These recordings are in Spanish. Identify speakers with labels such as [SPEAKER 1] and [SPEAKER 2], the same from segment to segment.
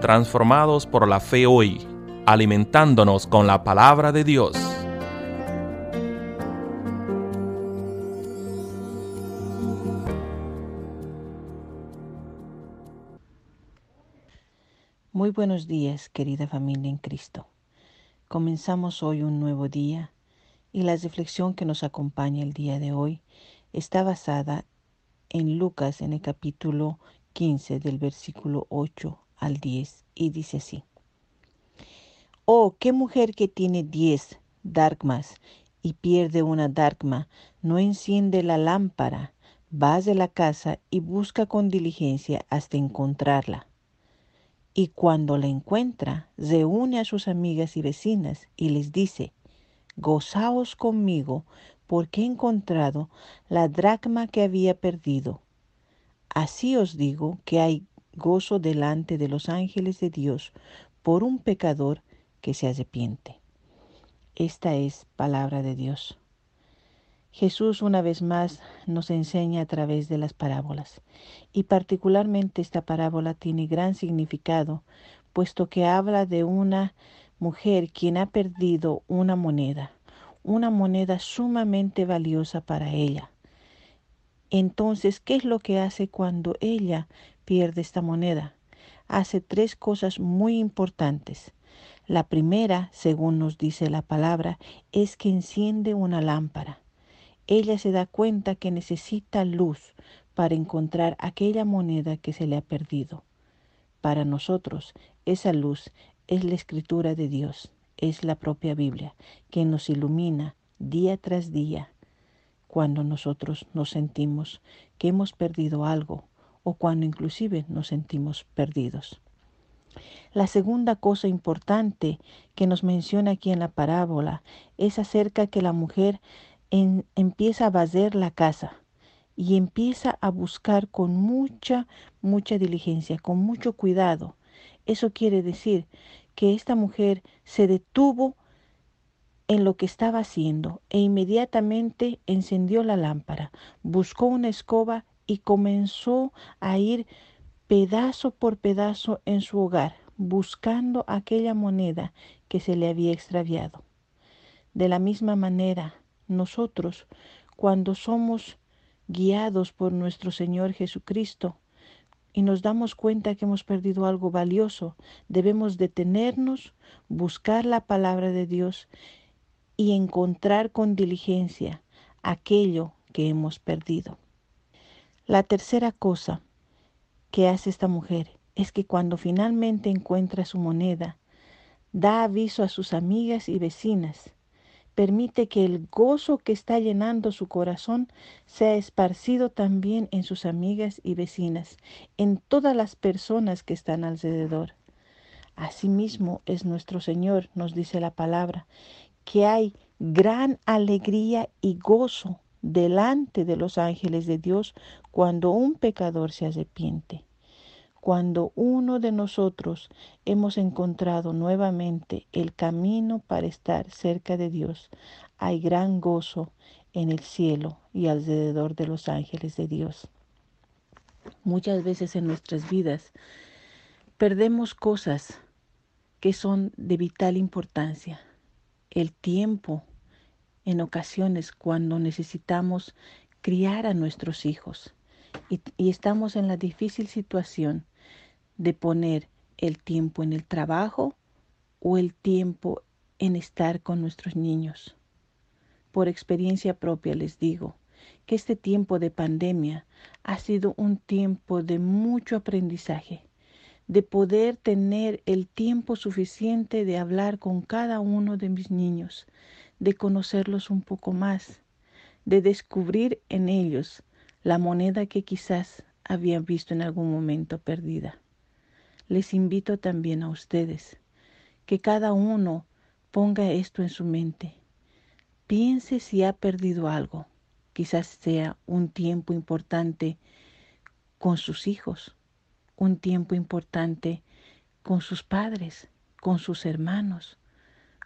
[SPEAKER 1] transformados por la fe hoy, alimentándonos con la palabra de Dios.
[SPEAKER 2] Muy buenos días, querida familia en Cristo. Comenzamos hoy un nuevo día y la reflexión que nos acompaña el día de hoy está basada en Lucas en el capítulo 15 del versículo 8 al 10 y dice así. Oh, qué mujer que tiene 10 darkmas y pierde una darkma, no enciende la lámpara, va de la casa y busca con diligencia hasta encontrarla. Y cuando la encuentra, reúne a sus amigas y vecinas y les dice, Gozaos conmigo, porque he encontrado la dracma que había perdido. Así os digo que hay gozo delante de los ángeles de Dios por un pecador que se arrepiente. Esta es palabra de Dios. Jesús una vez más nos enseña a través de las parábolas y particularmente esta parábola tiene gran significado puesto que habla de una mujer quien ha perdido una moneda, una moneda sumamente valiosa para ella. Entonces, ¿qué es lo que hace cuando ella pierde esta moneda? Hace tres cosas muy importantes. La primera, según nos dice la palabra, es que enciende una lámpara ella se da cuenta que necesita luz para encontrar aquella moneda que se le ha perdido. Para nosotros, esa luz es la escritura de Dios, es la propia Biblia, que nos ilumina día tras día cuando nosotros nos sentimos que hemos perdido algo o cuando inclusive nos sentimos perdidos. La segunda cosa importante que nos menciona aquí en la parábola es acerca que la mujer empieza a vacer la casa y empieza a buscar con mucha, mucha diligencia, con mucho cuidado. Eso quiere decir que esta mujer se detuvo en lo que estaba haciendo e inmediatamente encendió la lámpara, buscó una escoba y comenzó a ir pedazo por pedazo en su hogar, buscando aquella moneda que se le había extraviado. De la misma manera, nosotros cuando somos guiados por nuestro Señor Jesucristo y nos damos cuenta que hemos perdido algo valioso, debemos detenernos, buscar la palabra de Dios y encontrar con diligencia aquello que hemos perdido. La tercera cosa que hace esta mujer es que cuando finalmente encuentra su moneda, da aviso a sus amigas y vecinas permite que el gozo que está llenando su corazón sea esparcido también en sus amigas y vecinas, en todas las personas que están alrededor. Asimismo es nuestro Señor, nos dice la palabra, que hay gran alegría y gozo delante de los ángeles de Dios cuando un pecador se arrepiente. Cuando uno de nosotros hemos encontrado nuevamente el camino para estar cerca de Dios, hay gran gozo en el cielo y alrededor de los ángeles de Dios. Muchas veces en nuestras vidas perdemos cosas que son de vital importancia. El tiempo, en ocasiones cuando necesitamos criar a nuestros hijos y, estamos en la difícil situación de poner el tiempo en el trabajo o el tiempo en estar con nuestros niños. Por experiencia propia les digo que este tiempo de pandemia ha sido un tiempo de mucho aprendizaje, de poder tener el tiempo suficiente de hablar con cada uno de mis niños, de conocerlos un poco más, de descubrir en ellos la moneda que quizás habían visto en algún momento perdida les invito también a ustedes que cada uno ponga esto en su mente. Piense si ha perdido algo. Quizás sea un tiempo importante con sus hijos, un tiempo importante con sus padres, con sus hermanos,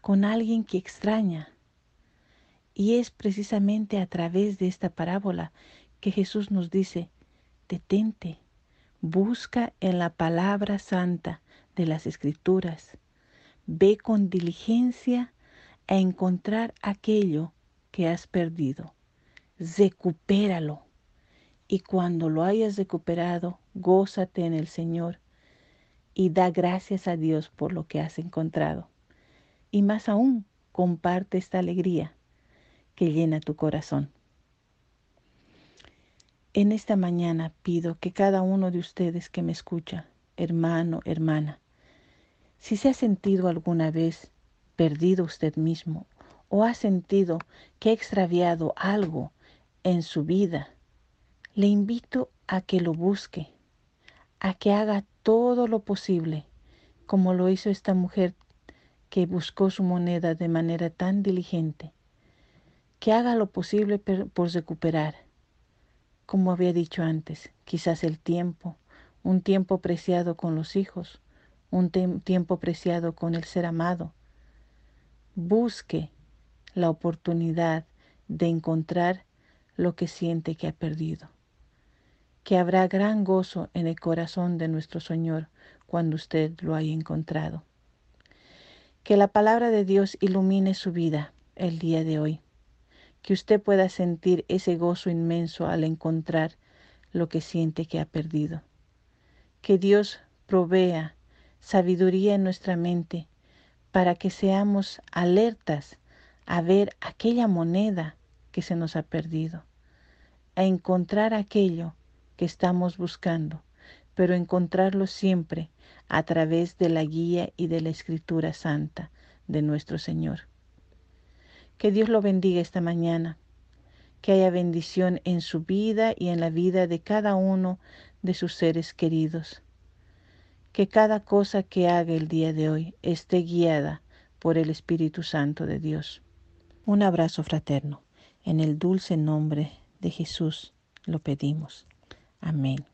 [SPEAKER 2] con alguien que extraña. Y es precisamente a través de esta parábola que Jesús nos dice, detente, Busca en la palabra santa de las escrituras. Ve con diligencia a encontrar aquello que has perdido. Recupéralo. Y cuando lo hayas recuperado, gózate en el Señor y da gracias a Dios por lo que has encontrado. Y más aún, comparte esta alegría que llena tu corazón. En esta mañana pido que cada uno de ustedes que me escucha, hermano, hermana, si se ha sentido alguna vez perdido usted mismo o ha sentido que ha extraviado algo en su vida, le invito a que lo busque, a que haga todo lo posible, como lo hizo esta mujer que buscó su moneda de manera tan diligente, que haga lo posible por recuperar como había dicho antes, quizás el tiempo, un tiempo preciado con los hijos, un tiempo preciado con el ser amado. Busque la oportunidad de encontrar lo que siente que ha perdido. Que habrá gran gozo en el corazón de nuestro Señor cuando usted lo haya encontrado. Que la palabra de Dios ilumine su vida el día de hoy que usted pueda sentir ese gozo inmenso al encontrar lo que siente que ha perdido. Que Dios provea sabiduría en nuestra mente para que seamos alertas a ver aquella moneda que se nos ha perdido, a encontrar aquello que estamos buscando, pero encontrarlo siempre a través de la guía y de la escritura santa de nuestro Señor. Que Dios lo bendiga esta mañana. Que haya bendición en su vida y en la vida de cada uno de sus seres queridos. Que cada cosa que haga el día de hoy esté guiada por el Espíritu Santo de Dios. Un abrazo fraterno. En el dulce nombre de Jesús lo pedimos. Amén.